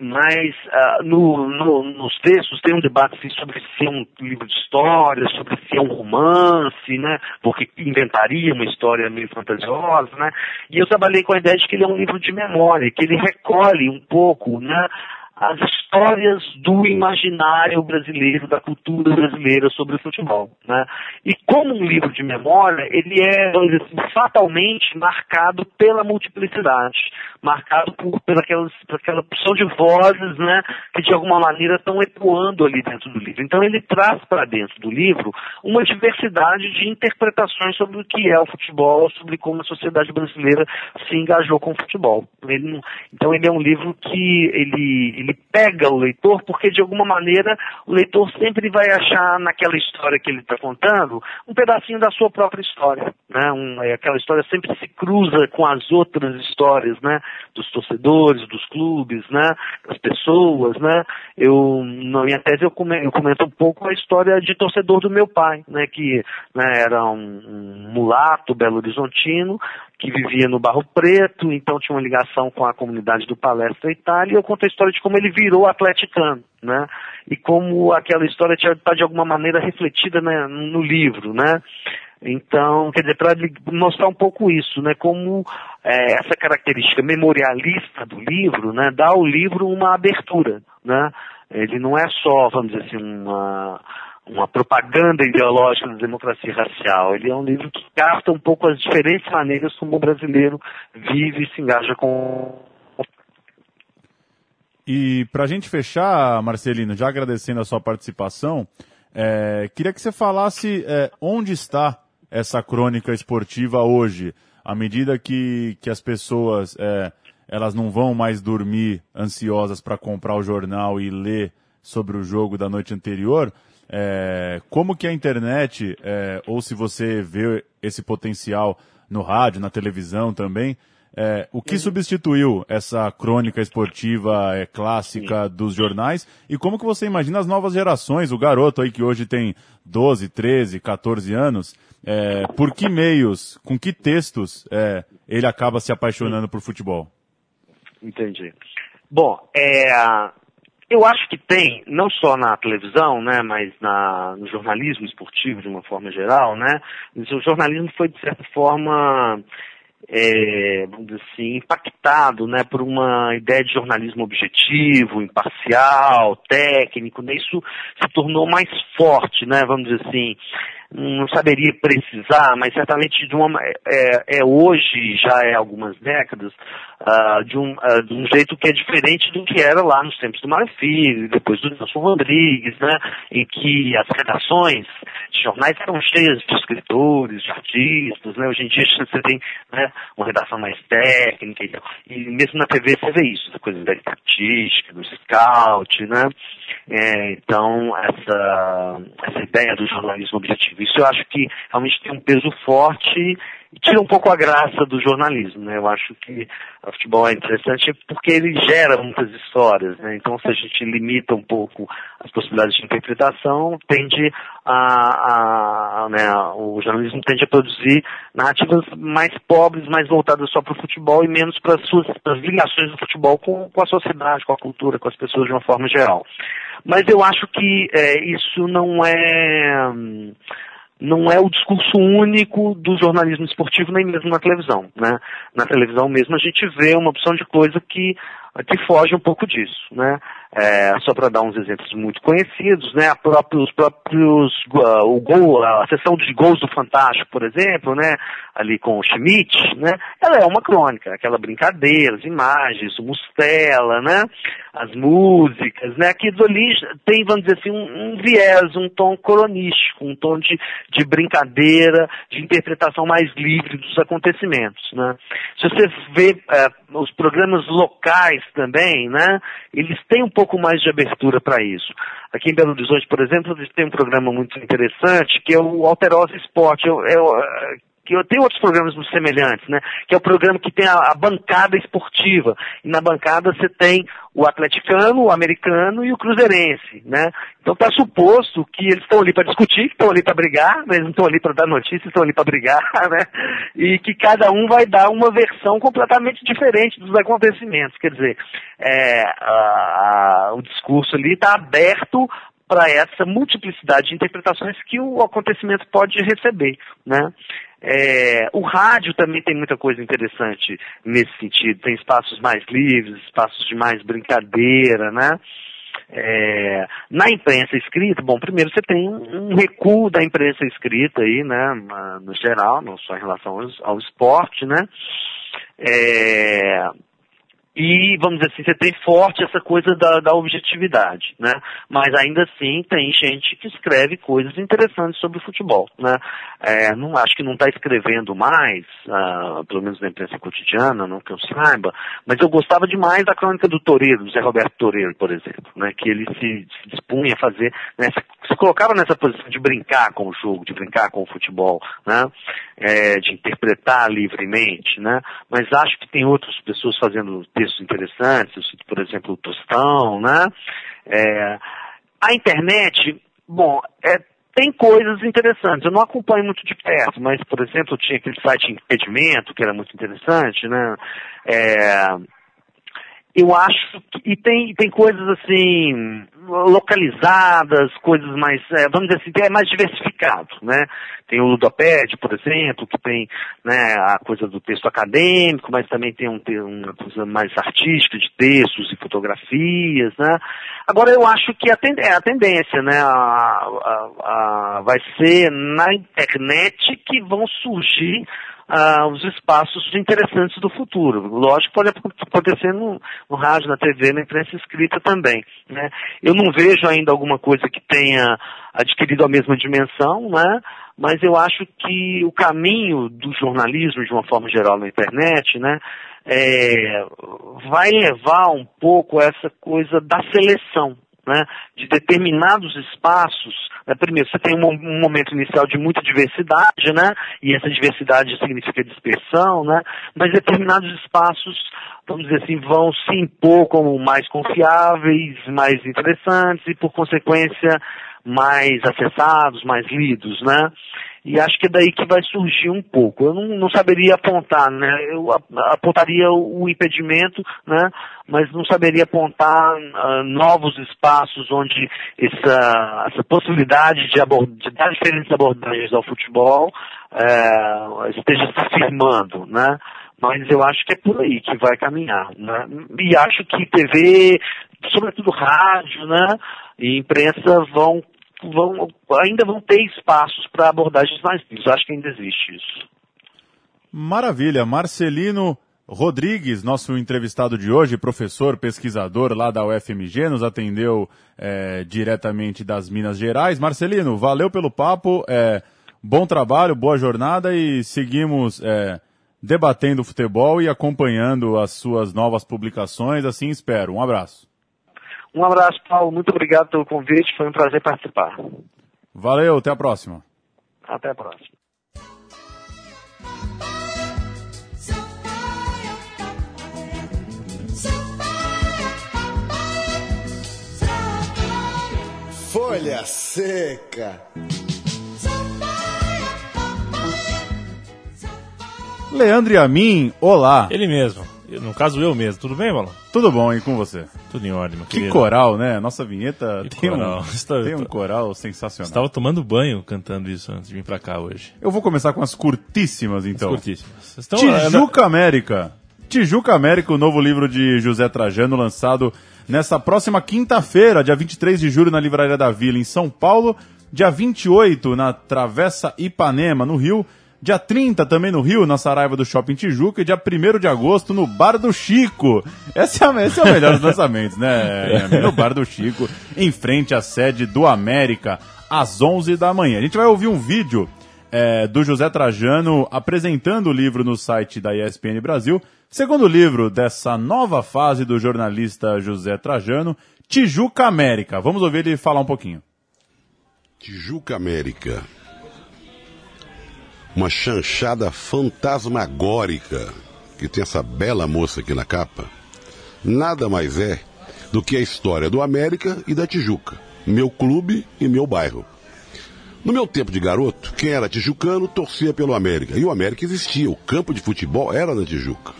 mas uh, no, no, nos textos tem um debate assim, sobre se é um livro de história, sobre se é um romance, né? Porque inventaria uma história meio fantasiosa, né? E eu trabalhei com a ideia de que ele é um livro de memória, que ele recolhe um pouco, né? As histórias do imaginário brasileiro, da cultura brasileira sobre o futebol. Né? E como um livro de memória, ele é assim, fatalmente marcado pela multiplicidade, marcado por, pela aquela, por aquela opção de vozes né, que de alguma maneira estão ecoando ali dentro do livro. Então ele traz para dentro do livro uma diversidade de interpretações sobre o que é o futebol, sobre como a sociedade brasileira se engajou com o futebol. Ele, então ele é um livro que ele ele pega o leitor, porque de alguma maneira o leitor sempre vai achar naquela história que ele está contando um pedacinho da sua própria história. Né? Um, é, aquela história sempre se cruza com as outras histórias, né? Dos torcedores, dos clubes, né? Das pessoas, né? Eu, na minha tese eu comento, eu comento um pouco a história de torcedor do meu pai, né? Que né, era um, um mulato belo-horizontino que vivia no Barro Preto, então tinha uma ligação com a comunidade do Palestra Itália, e eu conto a história de como ele virou atleticano, né? E como aquela história está de alguma maneira refletida né, no livro, né? Então, quer dizer, para mostrar um pouco isso, né? Como é, essa característica memorialista do livro, né? Dá ao livro uma abertura, né? Ele não é só, vamos dizer assim, uma uma propaganda ideológica da democracia racial. Ele é um livro que capta um pouco as diferentes maneiras como o brasileiro vive e se engaja com. E para a gente fechar, Marcelino, já agradecendo a sua participação, é, queria que você falasse é, onde está essa crônica esportiva hoje, à medida que, que as pessoas é, elas não vão mais dormir ansiosas para comprar o jornal e ler sobre o jogo da noite anterior. É, como que a internet, é, ou se você vê esse potencial no rádio, na televisão também, É, o que substituiu essa crônica esportiva é, clássica dos jornais? E como que você imagina as novas gerações, o garoto aí que hoje tem 12, 13, 14 anos, é, por que meios, com que textos é, ele acaba se apaixonando por futebol? Entendi. Bom, é, eu acho que tem, não só na televisão, né, mas na, no jornalismo esportivo de uma forma geral, né, o jornalismo foi de certa forma é, vamos dizer assim, impactado né, por uma ideia de jornalismo objetivo, imparcial, técnico, né, isso se tornou mais forte, né, vamos dizer assim, não saberia precisar, mas certamente de uma, é, é hoje, já é algumas décadas, uh, de, um, uh, de um jeito que é diferente do que era lá nos tempos do Filho, depois do Nelson Rodrigues, né, em que as redações de jornais eram cheias de escritores, de artistas, né, hoje em dia você tem né, uma redação mais técnica, e, e mesmo na TV você vê isso, coisa da estatística, do scout, né, é, então essa, essa ideia do jornalismo objetivo, isso eu acho que realmente tem um peso forte tira um pouco a graça do jornalismo, né? Eu acho que o futebol é interessante porque ele gera muitas histórias, né? Então, se a gente limita um pouco as possibilidades de interpretação, tende a, a né, o jornalismo tende a produzir narrativas mais pobres, mais voltadas só para o futebol e menos para as suas as ligações do futebol com, com a sociedade, com a cultura, com as pessoas de uma forma geral. Mas eu acho que é, isso não é não é o discurso único do jornalismo esportivo, nem mesmo na televisão. Né? Na televisão mesmo a gente vê uma opção de coisa que, que foge um pouco disso. Né? É, só para dar uns exemplos muito conhecidos, né? Próprios, próprios, uh, o gol, a sessão de gols do Fantástico, por exemplo, né? Ali com o Schmidt, né? Ela é uma crônica, aquela brincadeira, as imagens, o Mustela, né? As músicas, né? Ali tem, vamos dizer assim, um, um viés, um tom cronístico, um tom de, de brincadeira, de interpretação mais livre dos acontecimentos, né? Se você vê é, os programas locais também, né? Eles têm um pouco pouco mais de abertura para isso. Aqui em Belo Horizonte, por exemplo, tem um programa muito interessante que é o Alterosa Esporte. Que eu tenho outros programas semelhantes, né? Que é o programa que tem a, a, bancada esportiva. E na bancada você tem o atleticano, o americano e o cruzeirense, né? Então está suposto que eles estão ali para discutir, estão ali para brigar, mas não estão ali para dar notícias, estão ali para brigar, né? E que cada um vai dar uma versão completamente diferente dos acontecimentos. Quer dizer, é, a, a, o discurso ali está aberto para essa multiplicidade de interpretações que o acontecimento pode receber, né? É, o rádio também tem muita coisa interessante nesse sentido. Tem espaços mais livres, espaços de mais brincadeira, né? É, na imprensa escrita, bom, primeiro você tem um recuo da imprensa escrita aí, né, no geral, não só em relação ao, esporte, né, é, e, vamos dizer assim, você tem forte essa coisa da, da, objetividade, né? Mas ainda assim tem gente que escreve coisas interessantes sobre futebol, né? É, não, acho que não está escrevendo mais, uh, pelo menos na imprensa cotidiana, não que eu saiba, mas eu gostava demais da crônica do Toreiro, do Zé Roberto Toreiro, por exemplo, né? Que ele se, se dispunha a fazer, né? se, se colocava nessa posição de brincar com o jogo, de brincar com o futebol, né? É, de interpretar livremente, né? Mas acho que tem outras pessoas fazendo textos interessantes, por exemplo, o Tostão, né? É, a internet, bom, é, tem coisas interessantes. Eu não acompanho muito de perto, mas, por exemplo, tinha aquele site Impedimento, que era muito interessante, né? É, eu acho que e tem, tem coisas assim localizadas, coisas mais, é, vamos dizer assim, é mais diversificado, né? Tem o Ludoped, por exemplo, que tem né, a coisa do texto acadêmico, mas também tem um, uma coisa mais artística de textos e fotografias, né? Agora eu acho que a, tend é a tendência, né, a, a, a, vai ser na internet que vão surgir ah, os espaços interessantes do futuro. Lógico pode acontecer no, no, rádio, na TV, na imprensa escrita também. Né? Eu não vejo ainda alguma coisa que tenha adquirido a mesma dimensão, né? mas eu acho que o caminho do jornalismo, de uma forma geral, na internet, né, é, vai levar um pouco essa coisa da seleção. Né, de determinados espaços. Né, primeiro, você tem um, um, momento inicial de muita diversidade, né, e essa diversidade significa dispersão, né, mas determinados espaços, vamos dizer assim, vão se impor como mais confiáveis, mais interessantes e, por consequência, mais acessados, mais lidos, né? E acho que é daí que vai surgir um pouco. Eu não, não saberia apontar, né? Eu apontaria o impedimento, né? Mas não saberia apontar uh, novos espaços onde essa, essa possibilidade de, de dar diferentes abordagens ao futebol uh, esteja se firmando, né? Mas eu acho que é por aí que vai caminhar, né? E acho que TV, sobretudo rádio, né? E imprensa vão vão, ainda vão ter espaços para abordagens mais livres. Acho que ainda existe isso. Maravilha. Marcelino Rodrigues, nosso entrevistado de hoje, professor, pesquisador lá da UFMG, nos atendeu é, diretamente das Minas Gerais. Marcelino, valeu pelo papo, é, bom trabalho, boa jornada e seguimos é, debatendo futebol e acompanhando as suas novas publicações, assim espero. Um abraço. Um abraço, Paulo. Muito obrigado pelo convite. Foi um prazer participar. Valeu, até a próxima. Até a próxima. Folha Seca. Leandro e a mim, olá. Ele mesmo. No caso, eu mesmo. Tudo bem, Balão? Tudo bom, e com você? Tudo em ordem, meu Que querido. coral, né? Nossa vinheta que tem, coral. Um, tem um coral sensacional. Estava tomando banho cantando isso antes de vir pra cá hoje. Eu vou começar com as curtíssimas, então. As curtíssimas. Estão... Tijuca América. Tijuca América, o novo livro de José Trajano, lançado nessa próxima quinta-feira, dia 23 de julho, na Livraria da Vila, em São Paulo. Dia 28, na Travessa Ipanema, no Rio Dia 30 também no Rio, na Saraiva do Shopping Tijuca. E dia 1 de agosto no Bar do Chico. Esse é, esse é o melhor dos lançamentos, né? No Bar do Chico, em frente à sede do América, às 11 da manhã. A gente vai ouvir um vídeo é, do José Trajano apresentando o livro no site da ESPN Brasil. Segundo livro dessa nova fase do jornalista José Trajano, Tijuca América. Vamos ouvir ele falar um pouquinho. Tijuca América uma chanchada fantasmagórica que tem essa bela moça aqui na capa, nada mais é do que a história do América e da Tijuca, meu clube e meu bairro. No meu tempo de garoto, quem era tijucano torcia pelo América. E o América existia, o campo de futebol era na Tijuca.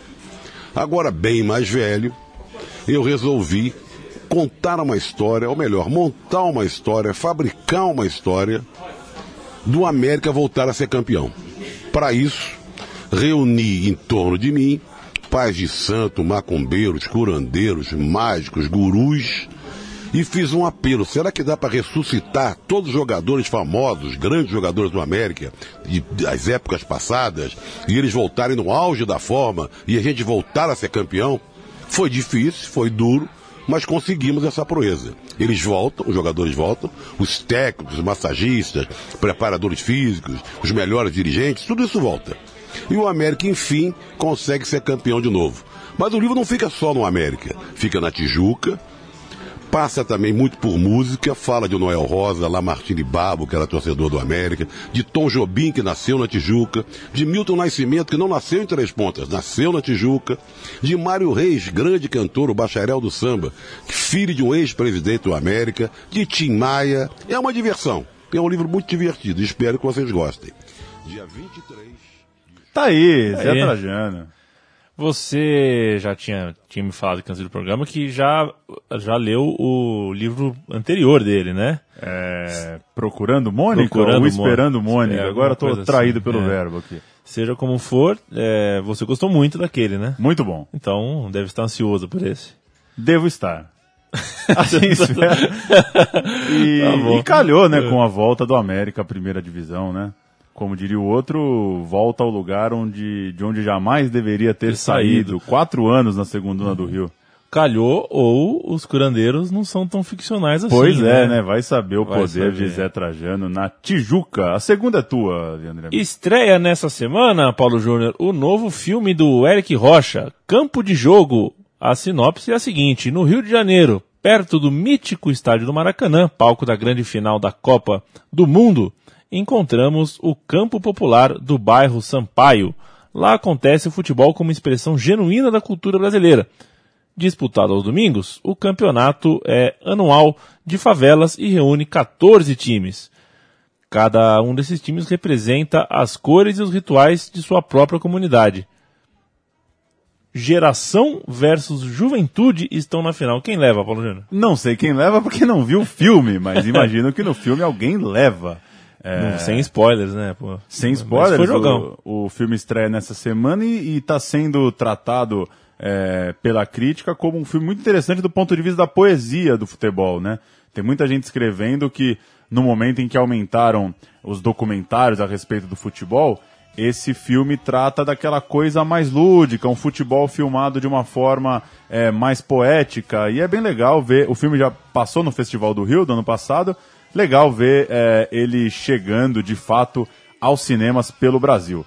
Agora, bem mais velho, eu resolvi contar uma história, ou melhor, montar uma história, fabricar uma história do América voltar a ser campeão. Para isso, reuni em torno de mim pais de santo, macumbeiros, curandeiros, mágicos, gurus e fiz um apelo. Será que dá para ressuscitar todos os jogadores famosos, grandes jogadores do América, de, das épocas passadas, e eles voltarem no auge da forma e a gente voltar a ser campeão? Foi difícil, foi duro, mas conseguimos essa proeza. Eles voltam, os jogadores voltam, os técnicos, os massagistas, preparadores físicos, os melhores dirigentes, tudo isso volta. E o América, enfim, consegue ser campeão de novo. Mas o livro não fica só no América, fica na Tijuca, passa também muito por música, fala de Noel Rosa, Lamartine Babo, que era torcedor do América, de Tom Jobim, que nasceu na Tijuca, de Milton Nascimento, que não nasceu em Três Pontas, nasceu na Tijuca, de Mário Reis, grande cantor, o bacharel do samba, filho de um ex-presidente do América, de Tim Maia. É uma diversão. É um livro muito divertido, espero que vocês gostem. Dia 23. Tá aí, Zé Trajano. Você já tinha, tinha me falado aqui antes do programa que já, já leu o livro anterior dele, né? É, procurando Mônica procurando ou Esperando Mônica? É, Agora estou traído assim. pelo é. verbo aqui. Seja como for, é, você gostou muito daquele, né? Muito bom. Então deve estar ansioso por esse. Devo estar. Assim e, tá e calhou, né, com a volta do América à primeira divisão, né? Como diria o outro, volta ao lugar onde, de onde jamais deveria ter, ter saído. saído. Quatro anos na segunda uhum. do Rio. Calhou ou os curandeiros não são tão ficcionais assim. Pois é, né? né? Vai saber o Vai poder saber. de Zé Trajano na Tijuca. A segunda é tua, Leandro. Estreia nessa semana, Paulo Júnior, o novo filme do Eric Rocha, Campo de Jogo. A sinopse é a seguinte: no Rio de Janeiro, perto do mítico estádio do Maracanã, palco da grande final da Copa do Mundo, encontramos o Campo Popular do bairro Sampaio. Lá acontece o futebol como expressão genuína da cultura brasileira. Disputado aos domingos, o campeonato é anual de favelas e reúne 14 times. Cada um desses times representa as cores e os rituais de sua própria comunidade. Geração versus juventude estão na final. Quem leva, Paulo Júnior? Não sei quem leva porque não viu o filme, mas imagino que no filme alguém leva. É... Sem spoilers, né? Pô. Sem spoilers, foi jogão. O, o filme estreia nessa semana e está sendo tratado é, pela crítica como um filme muito interessante do ponto de vista da poesia do futebol, né? Tem muita gente escrevendo que no momento em que aumentaram os documentários a respeito do futebol, esse filme trata daquela coisa mais lúdica, um futebol filmado de uma forma é, mais poética. E é bem legal ver. O filme já passou no Festival do Rio do ano passado. Legal ver é, ele chegando de fato aos cinemas pelo Brasil.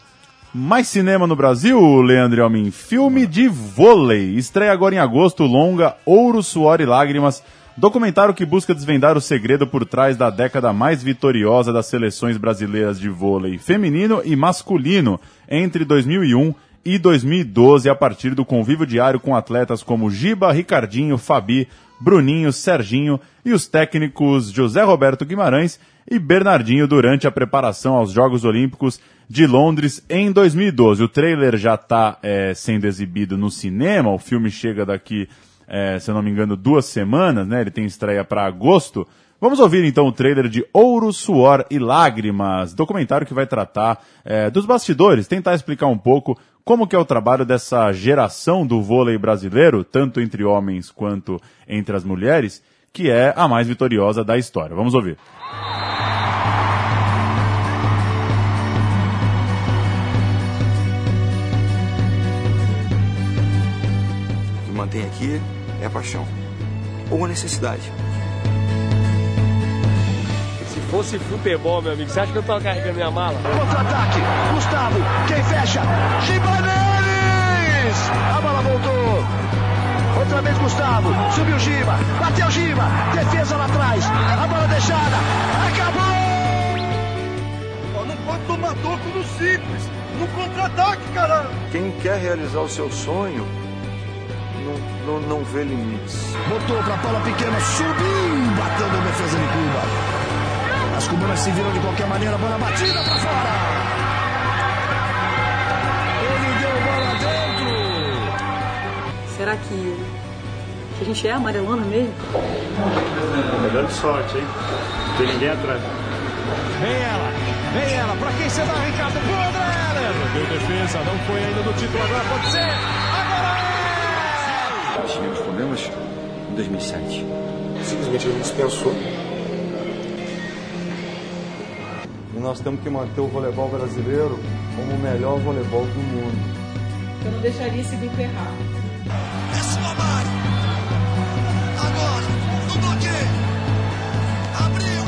Mais cinema no Brasil, Leandro Almin. Filme de vôlei. Estreia agora em agosto, longa Ouro, Suor e Lágrimas Documentário que busca desvendar o segredo por trás da década mais vitoriosa das seleções brasileiras de vôlei feminino e masculino entre 2001 e 2012, a partir do convívio diário com atletas como Giba, Ricardinho, Fabi, Bruninho, Serginho e os técnicos José Roberto Guimarães e Bernardinho durante a preparação aos Jogos Olímpicos de Londres em 2012. O trailer já está é, sendo exibido no cinema, o filme chega daqui é, se eu não me engano, duas semanas, né? Ele tem estreia para agosto. Vamos ouvir então o trailer de Ouro, Suor e Lágrimas, documentário que vai tratar é, dos bastidores, tentar explicar um pouco como que é o trabalho dessa geração do vôlei brasileiro, tanto entre homens quanto entre as mulheres, que é a mais vitoriosa da história. Vamos ouvir. O que mantém aqui é a paixão ou a necessidade. Se fosse futebol, meu amigo, você acha que eu tô carregando minha mala? Contra-ataque, Gustavo, quem fecha? Gibaneres! A bola voltou. Outra vez Gustavo, subiu Giba, bateu Giba, defesa lá atrás, a bola deixada, acabou! não pode tomar toco no simples, no contra-ataque, caramba! Quem quer realizar o seu sonho não, não, não vê limites. Botou pra Paula Pequena, subiu, bateu na defesa de Cuba. As cubanas se viram de qualquer maneira, bola batida pra fora. Ele deu bola dentro. Será que, que a gente é amarelona mesmo? Melhor de sorte, hein? Não tem ninguém atrás. Vem ela, vem ela, pra quem você dá, Ricardo? Pro André! Deu defesa, não foi ainda no título, agora pode ser! Agora é! tivemos problemas em 2007. Simplesmente a gente dispensou. E nós temos que manter o voleibol brasileiro como o melhor voleibol do mundo. Eu não deixaria esse bico errar. É sua Mário. Agora, no bloqueio. Abriu.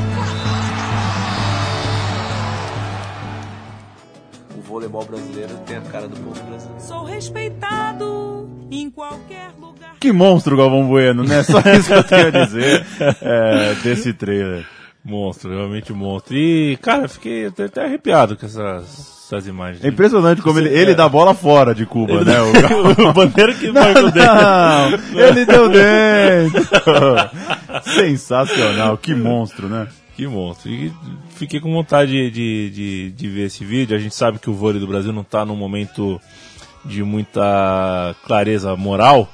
O voleibol brasileiro tem a cara do povo brasileiro. Sou respeitado em qualquer lugar. Que monstro, Galvão Bueno, né? Só isso que eu tenho a dizer é, desse trailer. Monstro, realmente monstro. E, cara, fiquei até, arrepiado com essas, essas imagens. É impressionante como ele, ele dá bola fora de Cuba, Ele né? dá- o bandeira que vai com o dedo. Não, ele deu dentro. Sensacional, que monstro, né? Que monstro. E fiquei com vontade de, de, de, de ver esse vídeo. A gente sabe que o vôlei do Brasil não está num momento de muita clareza moral.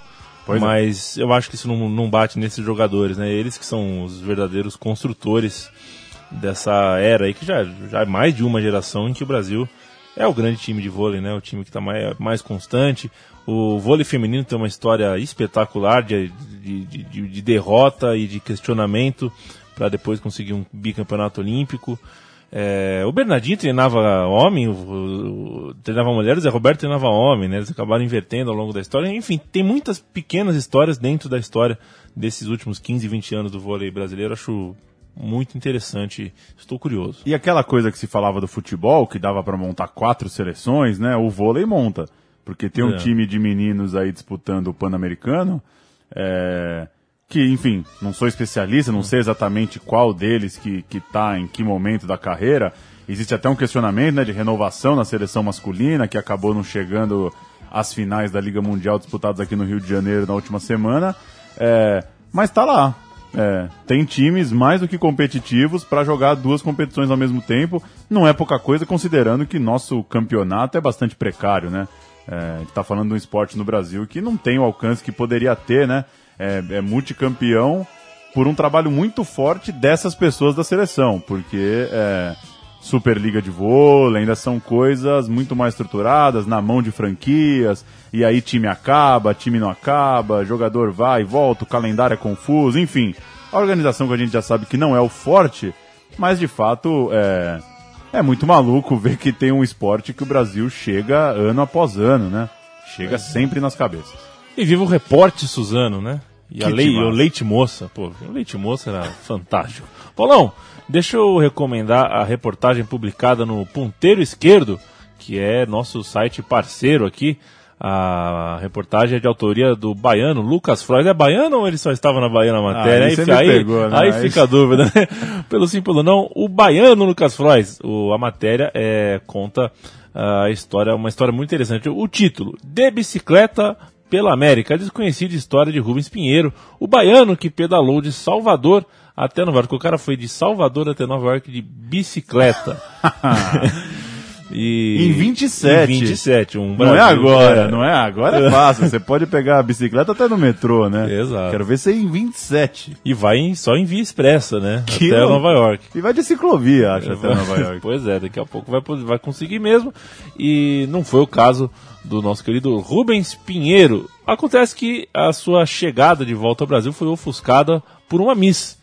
Pois é. mas eu acho que isso não, não bate nesses jogadores, né? Eles que são os verdadeiros construtores dessa era aí, que já, já é mais de uma geração em que o Brasil é o grande time de vôlei, né? O time que está mais, mais constante. O vôlei feminino tem uma história espetacular de, de, de- de derrota e de questionamento para depois conseguir um bicampeonato olímpico. É, o Bernardinho treinava homem, o, o- treinava mulher, o Zé Roberto treinava homem, né? Eles acabaram invertendo ao longo da história. Enfim, tem muitas pequenas histórias dentro da história desses últimos 15, 20 anos do vôlei brasileiro. Acho muito interessante. Estou curioso. E aquela coisa que se falava do futebol, que dava pra montar quatro seleções, né? O vôlei monta. Porque tem um É. time de meninos aí disputando o Pan-Americano, é, que, enfim, não sou especialista, não sei exatamente qual deles que, que tá em que momento da carreira. Existe até um questionamento né, de renovação na seleção masculina, que acabou não chegando às finais da Liga Mundial disputadas aqui no Rio de Janeiro na última semana. É, mas tá lá. É, tem times mais do que competitivos para jogar duas competições ao mesmo tempo. Não é pouca coisa, considerando que nosso campeonato é bastante precário, né? É, a gente tá falando de um esporte no Brasil que não tem o alcance que poderia ter, né? É, é multicampeão por um trabalho muito forte dessas pessoas da seleção, porque é, Superliga de vôlei ainda são coisas muito mais estruturadas, na mão de franquias, e aí time acaba, time não acaba, jogador vai e volta, o calendário é confuso, enfim. A organização que a gente já sabe que não é o forte, mas de fato é, é muito maluco ver que tem um esporte que o Brasil chega ano após ano, né? Chega sempre nas cabeças. E viva o repórter Suzano, né? E a lei, o Leite Moça, pô, o Leite Moça era fantástico. Paulão, deixa eu recomendar a reportagem publicada no Ponteiro Esquerdo, que é nosso site parceiro aqui. A reportagem é de autoria do baiano Lucas Freud. É baiano ou ele só estava na Bahia na matéria? aí aí fica- aí, pegou, né? aí fica a dúvida, né? Pelo simples não, o baiano Lucas Freud. O, a matéria é, conta a história, uma história muito interessante. O título: De bicicleta pela América, a desconhecida história de Rubens Pinheiro, o baiano que pedalou de Salvador até Nova York. O cara foi de Salvador até Nova York de bicicleta. E- Em 27. Em 27, um Não é Brasil- agora, é. não é agora, é fácil. Você pode pegar a bicicleta até no metrô, né? Exato. Quero ver você em 27. E vai em- só em via expressa, né? Que até. Nova York. E vai de ciclovia, acho, até Nova York. pois é, daqui a pouco vai, vai conseguir mesmo. E não foi o caso do nosso querido Rubens Pinheiro. Acontece que a sua chegada de volta ao Brasil foi ofuscada por uma Miss.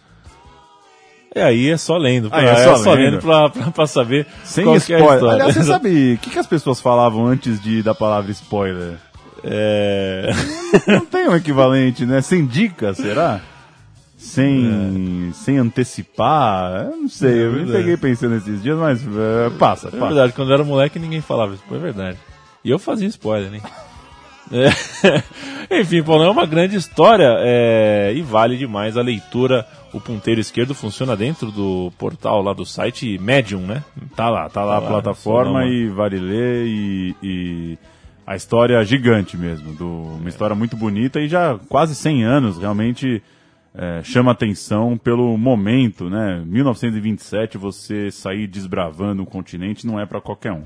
E aí é só lendo. Aí pra- é só lendo. lendo pra, pra, pra saber Sem é spoiler. história. Aliás, você sabe o que, que as pessoas falavam antes de da palavra spoiler? É... Não tem um equivalente, né? Sem dica, será? Sem, sem antecipar? Eu não sei, É eu me peguei pensando esses dias, mas é, passa, É passa. verdade, quando eu era moleque ninguém falava isso, é verdade. E eu fazia spoiler, né? É. Enfim, Paulo, é uma grande história é, e vale demais a leitura. O ponteiro esquerdo funciona dentro do portal lá do site Medium, né? Tá lá, tá lá a Tá lá, plataforma uma- e vale ler e, e a história é gigante mesmo, do, uma história muito bonita e já quase 100 anos, realmente é, chama atenção pelo momento, né? 1927, você sair desbravando um continente não é para qualquer um.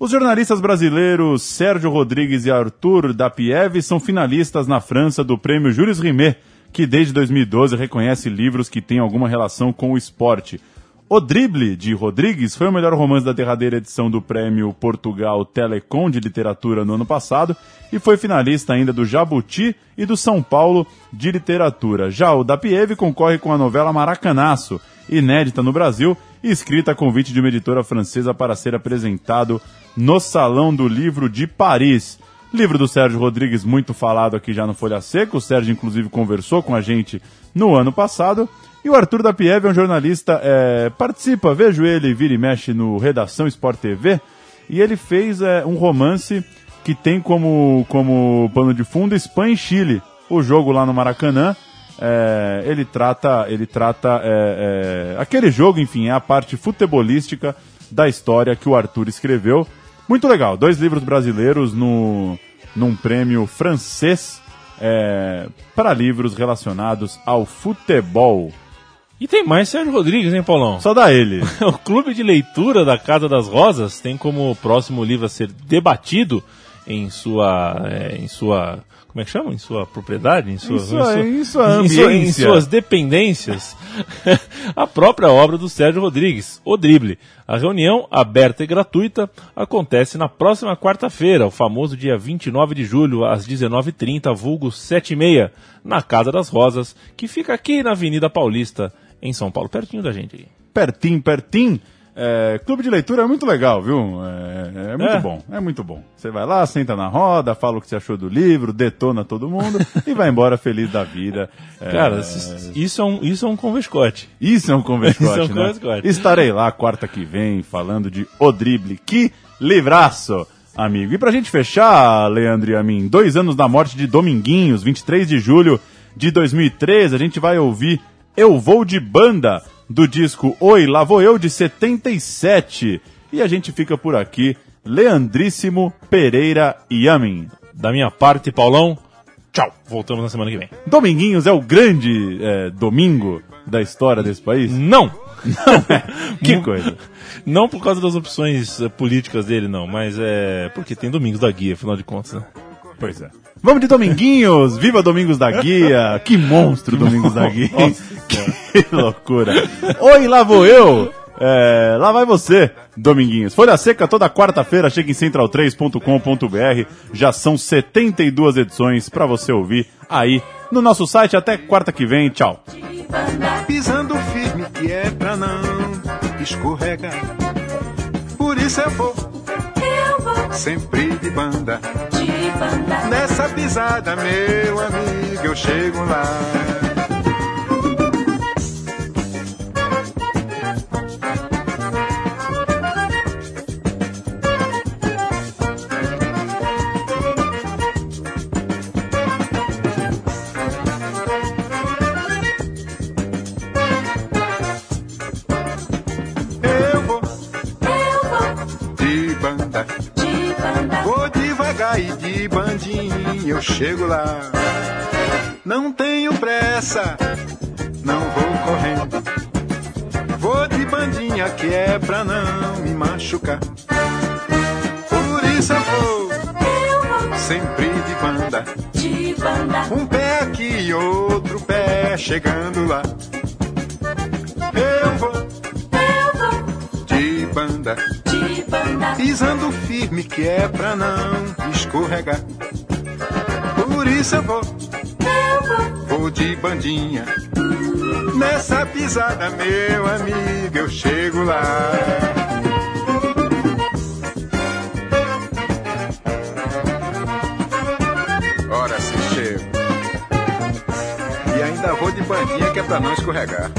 Os jornalistas brasileiros Sérgio Rodrigues e Arthur Dapiev são finalistas na França do prêmio Jules Rimet, que desde 2012 reconhece livros que têm alguma relação com o esporte. O Drible, de Rodrigues, foi o melhor romance da derradeira edição do prêmio Portugal Telecom de Literatura no ano passado e foi finalista ainda do Jabuti e do São Paulo de Literatura. Já o Dapiev concorre com a novela Maracanaço, inédita no Brasil e escrita a convite de uma editora francesa para ser apresentado no Salão do Livro de Paris. Livro do Sérgio Rodrigues, muito falado aqui já no Folha Seca. O Sérgio, inclusive, conversou com a gente no ano passado. E o Arthur da Pieve é um jornalista, é, participa, vejo ele vira e mexe no Redação Sport TV. E ele fez é, um romance que tem como, como pano de fundo Espanha e Chile. O jogo lá no Maracanã. É, ele trata, ele trata é, é, aquele jogo, enfim, é a parte futebolística da história que o Arthur escreveu. Muito legal, dois livros brasileiros no, num prêmio francês é, para livros relacionados ao futebol. E tem mais Sérgio Rodrigues, hein, Paulão? Só dá ele. o Clube de Leitura da Casa das Rosas tem como próximo livro a ser debatido em sua, é, em sua, como é que chama? Em sua propriedade, em sua, sua- em sua em, sua- em suas dependências, a própria obra do Sérgio Rodrigues, O Drible. A reunião, aberta e gratuita, acontece na próxima quarta-feira, o famoso dia 29 de julho, às 19h30, vulgo 7h30, na Casa das Rosas, que fica aqui na Avenida Paulista, em São Paulo, pertinho da gente aí. Pertim, pertim. É, clube de leitura é muito legal, viu? É, é muito É. bom, é muito bom. Você vai lá, senta na roda, fala o que você achou do livro, detona todo mundo e vai embora feliz da vida. É, Cara, isso- é um, isso é um convescote. Isso é um converscote, Isso é um né? converscote. Estarei lá quarta que vem falando de O Drible. Que livraço, amigo. E pra gente fechar, Leandro e a mim, dois anos da morte de Dominguinhos, 23 de julho de 2003. A gente vai ouvir Eu Vou de Banda, do disco Oi, Lá Vou Eu, de 77. E a gente fica por aqui. Leandríssimo Pereira Yamin. Da minha parte, Paulão, tchau. Voltamos na semana que vem. Dominguinhos é o grande é, domingo da história desse país? Não! Não é. Que coisa. Não por causa das opções eh, políticas dele, não, mas é porque tem Domingos da Guia, afinal de contas, né? Pois é. Vamos de Dominguinhos! Viva Domingos da Guia! Que monstro Domingos da Guia! que loucura! Oi, lá vou eu! É, lá vai você, Dominguinhos. Folha Seca toda quarta-feira, chega em central3.com.br. Já são 72 edições para você ouvir aí no nosso site. Até quarta que vem. Tchau. Pisando firme que é pra não escorregar. Por isso eu vou, sempre de banda. de banda. Nessa pisada, meu amigo, eu chego lá. E de bandinho eu chego lá. Não tenho pressa, não vou correndo. Vou de bandinha que é pra não me machucar. Por isso eu vou Eu vou sempre de banda. de banda. Um pé aqui e outro pé chegando lá. Eu vou Eu vou de banda. Banda. Pisando firme que é pra não escorregar. Por isso eu vou, Eu vou vou de bandinha. Nessa pisada, meu amigo, eu chego lá. Ora se chego. E ainda vou de bandinha que é pra não escorregar.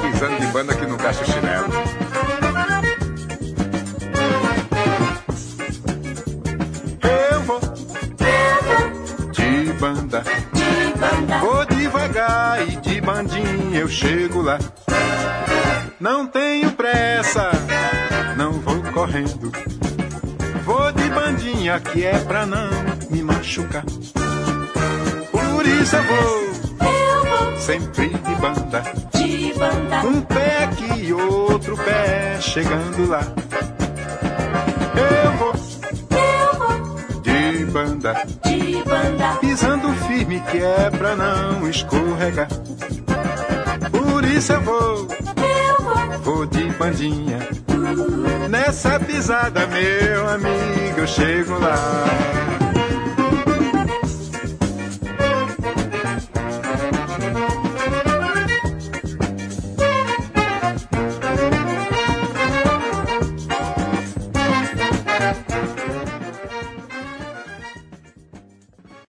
Pisando de banda que não o chinelo. Chego lá. Não tenho pressa, não vou correndo. Vou de bandinha que é pra não me machucar. Por isso eu vou Eu vou sempre de banda. de banda. Um pé aqui e outro pé chegando lá. Eu vou Eu vou de banda. de banda. pisando firme que é pra não escorregar. Eu vou, Eu vou vou de bandinha. Nessa pisada, meu amigo, eu chego lá.